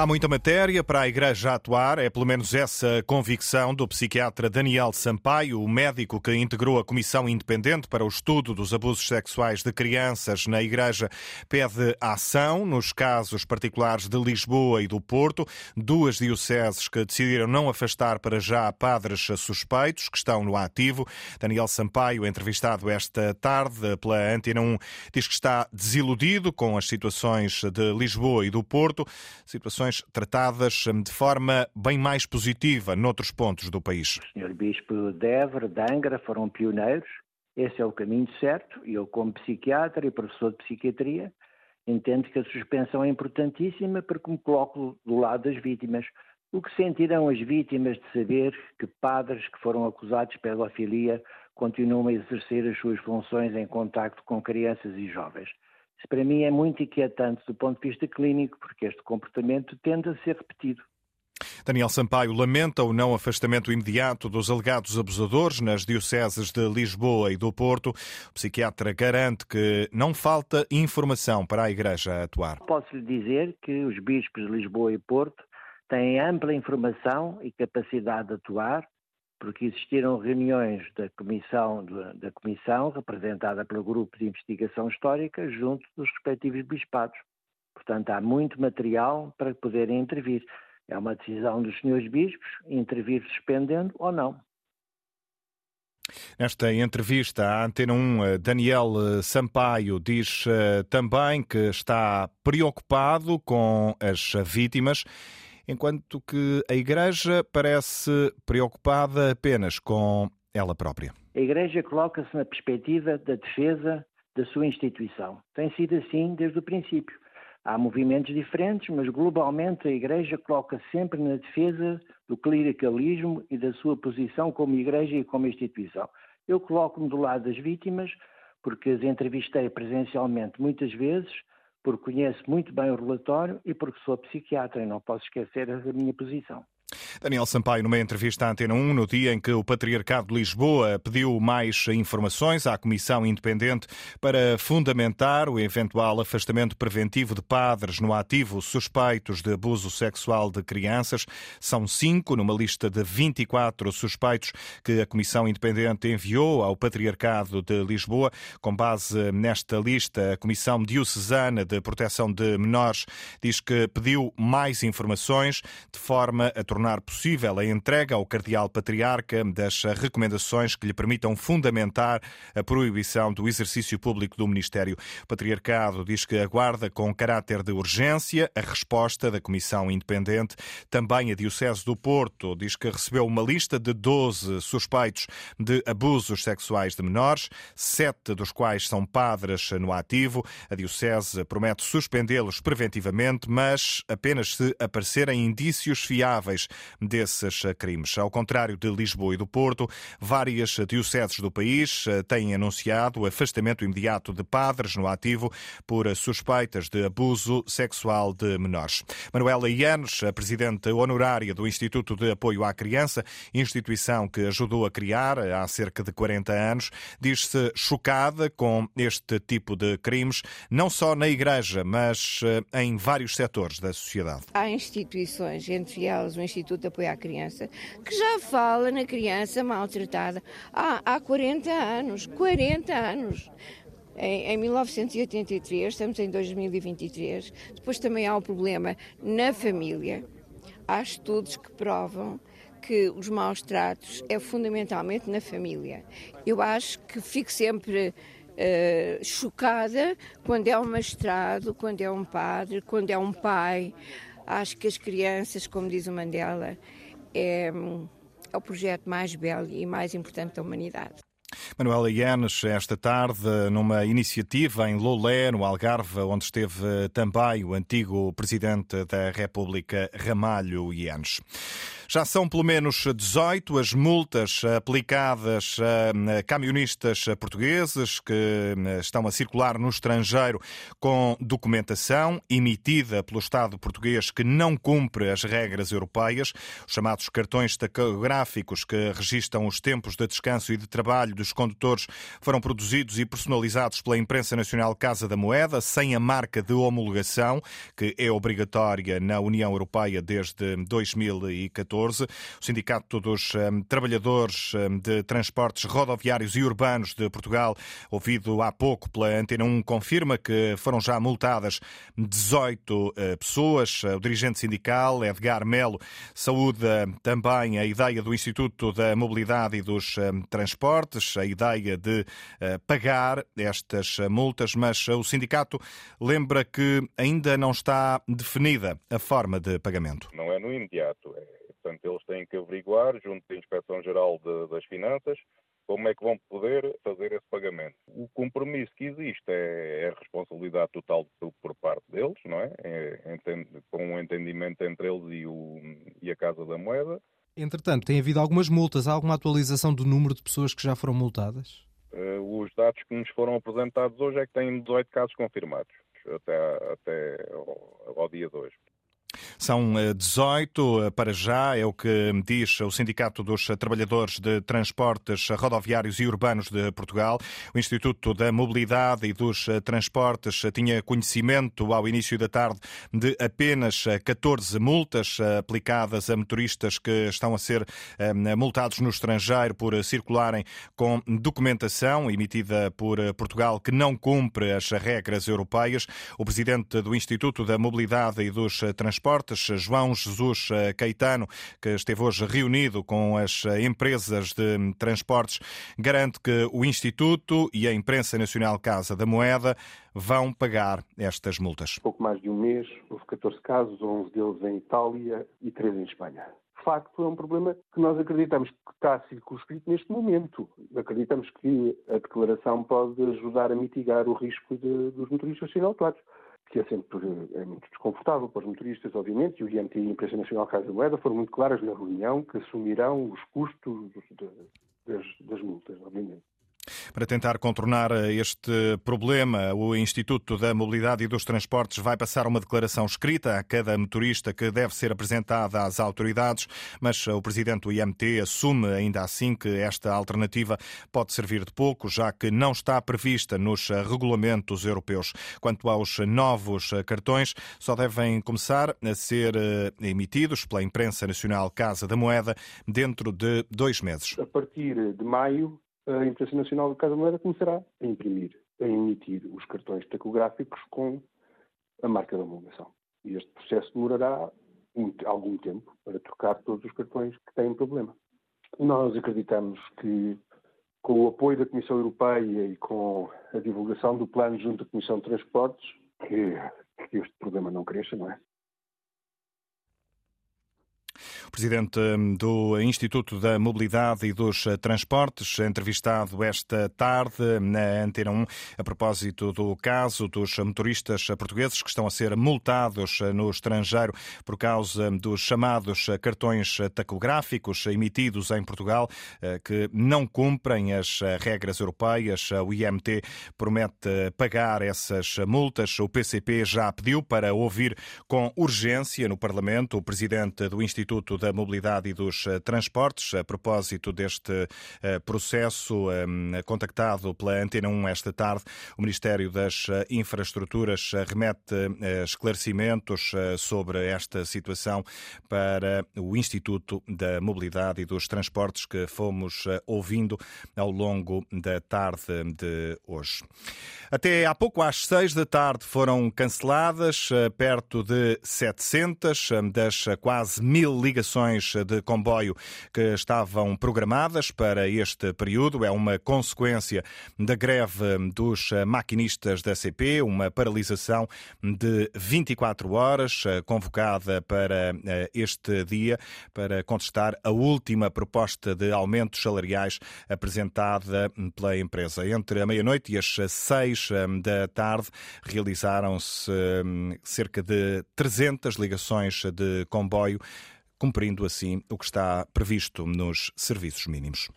Há muita matéria para a Igreja atuar, é pelo menos essa convicção do psiquiatra Daniel Sampaio, o médico que integrou a Comissão Independente para o Estudo dos Abusos Sexuais de Crianças na Igreja. Pede ação nos casos particulares de Lisboa e do Porto, duas dioceses que decidiram não afastar para já padres suspeitos que estão no ativo. Daniel Sampaio, entrevistado esta tarde pela Antena 1, diz que está desiludido com as situações de Lisboa e do Porto, situações tratadas hum, de forma bem mais positiva noutros pontos do país. O Sr. Bispo de Évora, de Angra, foram pioneiros. Esse é o caminho certo. Eu, como psiquiatra e professor de psiquiatria, entendo que a suspensão é importantíssima porque me coloco do lado das vítimas. O que sentirão as vítimas de saber que padres que foram acusados de pedofilia continuam a exercer as suas funções em contacto com crianças e jovens? Isso para mim é muito inquietante do ponto de vista clínico, porque este comportamento tende a ser repetido. Daniel Sampaio lamenta o não afastamento imediato dos alegados abusadores nas dioceses de Lisboa e do Porto. O psiquiatra garante que não falta informação para a Igreja atuar. Posso lhe dizer que os bispos de Lisboa e Porto têm ampla informação e capacidade de atuar porque existiram reuniões da comissão, da comissão representada pelo grupo de investigação histórica junto dos respectivos bispados. Portanto, há muito material para poderem intervir. É uma decisão dos senhores bispos intervir suspendendo ou não. Nesta entrevista à Antena 1, Daniel Sampaio diz eh, também que está preocupado com as vítimas enquanto que a Igreja parece preocupada apenas com ela própria. A Igreja coloca-se na perspectiva da defesa da sua instituição. Tem sido assim desde o princípio. Há movimentos diferentes, mas globalmente a Igreja coloca sempre na defesa do clericalismo e da sua posição como Igreja e como instituição. Eu coloco-me do lado das vítimas, porque as entrevistei presencialmente muitas vezes porque conheço muito bem o relatório e porque sou psiquiatra e não posso esquecer a minha posição. Daniel Sampaio, numa entrevista à Antena 1, no dia em que o Patriarcado de Lisboa pediu mais informações à Comissão Independente para fundamentar o eventual afastamento preventivo de padres no ativo suspeitos de abuso sexual de crianças. São cinco numa lista de 24 suspeitos que a Comissão Independente enviou ao Patriarcado de Lisboa. Com base nesta lista, a Comissão Diocesana de Proteção de Menores diz que pediu mais informações de forma a tornar tornar possível a entrega ao Cardeal Patriarca das recomendações que lhe permitam fundamentar a proibição do exercício público do Ministério. O Patriarcado diz que aguarda com caráter de urgência a resposta da Comissão Independente. Também a Diocese do Porto diz que recebeu uma lista de 12 suspeitos de abusos sexuais de menores, sete dos quais são padres no ativo. A Diocese promete suspendê-los preventivamente, mas apenas se aparecerem indícios fiáveis desses crimes. Ao contrário de Lisboa e do Porto, várias dioceses do país eh, têm anunciado o afastamento imediato de padres no ativo por suspeitas de abuso sexual de menores. Manuela Ianes, a presidente honorária do Instituto de Apoio à Criança, instituição que ajudou a criar há cerca de 40 anos, diz-se chocada com este tipo de crimes, não só na Igreja, mas eh, em vários setores da sociedade. Há instituições, entre elas o Instituto de Apoio à Criança, que já fala na criança maltratada há, há 40 anos. 40 anos. Em, em 1983, estamos em 2023. Depois também há o problema na família. Há estudos que provam que os maus tratos é fundamentalmente na família. Eu acho que fico sempre uh, chocada quando é um magistrado, quando é um padre, quando é um pai, Acho que as crianças, como diz o Mandela, é, é o projeto mais belo e mais importante da humanidade. Manuela Ianes, esta tarde, numa iniciativa em Lolé, no Algarve, onde esteve também o antigo presidente da República, Ramalho Ianes. Já são pelo menos 18 as multas aplicadas a camionistas portugueses que estão a circular no estrangeiro com documentação emitida pelo Estado português que não cumpre as regras europeias, os chamados cartões tacográficos que registram os tempos de descanso e de trabalho dos condutores foram produzidos e personalizados pela imprensa nacional Casa da Moeda, sem a marca de homologação, que é obrigatória na União Europeia desde 2014. O Sindicato dos um, Trabalhadores um, de Transportes Rodoviários e Urbanos de Portugal, ouvido há pouco pela Antena 1, confirma que foram já multadas 18 uh, pessoas. O dirigente sindical, Edgar Melo, saúda também a ideia do Instituto da Mobilidade e dos um, Transportes, a ideia de uh, pagar estas multas, mas o sindicato lembra que ainda não está definida a forma de pagamento. Não é no imediato. É, portanto, eles têm que averiguar, junto da Inspeção-Geral das Finanças, como é que vão poder fazer esse pagamento. O compromisso que existe é, é a responsabilidade total por parte deles, não é? é com um entendimento entre eles e, o, e a Casa da Moeda. Entretanto, tem havido algumas multas. Há alguma atualização do número de pessoas que já foram multadas? Uh, os dados que nos foram apresentados hoje é que têm 18 casos confirmados até, até ao, ao dia de hoje. São 18 eh, eh, para já, é o que diz o Sindicato dos Trabalhadores de Transportes Rodoviários e Urbanos de Portugal. O Instituto da Mobilidade e dos eh, Transportes tinha conhecimento ao início da tarde de apenas 14 multas aplicadas a motoristas que estão a ser multados no estrangeiro por circularem com documentação emitida por Portugal que não cumpre as regras europeias. O presidente do Instituto da Mobilidade e dos Transportes Transportes, João Jesus eh, Caetano, que esteve hoje reunido com as eh, empresas de transportes, garante que o Instituto e a Imprensa Nacional Casa da Moeda vão pagar estas multas. Pouco mais de um mês, houve 14 casos, 11 deles em Itália e 3 em Espanha de facto é um problema que nós acreditamos que está circunscrito neste momento. Acreditamos que a declaração pode ajudar a mitigar o risco de, dos motoristas serem autuados que é sempre é muito desconfortável para os motoristas, obviamente, e o IMT e a Imprensa Nacional Casa da Moeda foram muito claras na reunião que assumirão os custos das, das multas, obviamente. Para tentar contornar este problema, o Instituto da Mobilidade e dos Transportes vai passar uma declaração escrita a cada motorista que deve ser apresentada às autoridades, mas o presidente do IMT assume ainda assim que esta alternativa pode servir de pouco, já que não está prevista nos regulamentos europeus. Quanto aos novos cartões, só devem começar a ser eh, emitidos pela imprensa nacional Casa da Moeda dentro de dois meses. A partir de maio, a Imprensa Nacional da Casa Moeda começará a imprimir, a emitir os cartões tacográficos com a marca da homologação. E este processo demorará algum tempo para trocar todos os cartões que têm problema. Nós acreditamos que, com o apoio da Comissão Europeia e com a divulgação do plano junto à Comissão de Transportes, que, que este problema não cresça, não é? Presidente hum, do Instituto da Mobilidade e dos eh, Transportes, entrevistado esta tarde na Antena 1 a propósito do caso dos motoristas portugueses que estão a ser multados eh, no estrangeiro por causa dos chamados eh, cartões tacográficos emitidos em Portugal que não cumprem as regras europeias. O IMT promete pagar essas multas. O PCP já pediu para ouvir com urgência no Parlamento o presidente do Instituto da Mobilidade e dos eh, Transportes, a propósito deste eh, processo ehm, contactado pela Antena 1 esta tarde. O Ministério das eh, Infraestruturas remete esclarecimentos sobre esta situação para o Instituto da Mobilidade e dos Transportes que fomos ouvindo ao longo da tarde de hoje. Até há pouco, às seis da tarde, foram canceladas perto de 700 das quase mil ligações de comboio que estavam programadas para este período. É uma consequência da greve dos maquinistas da CP, uma paralisação de 24 horas convocada para eh, este dia para contestar a última proposta de aumentos salariais apresentada pela empresa. Entre a meia-noite e as seis eh, da tarde realizaram-se eh, cerca de 300 ligações de comboio cumprindo assim o que está previsto nos serviços mínimos.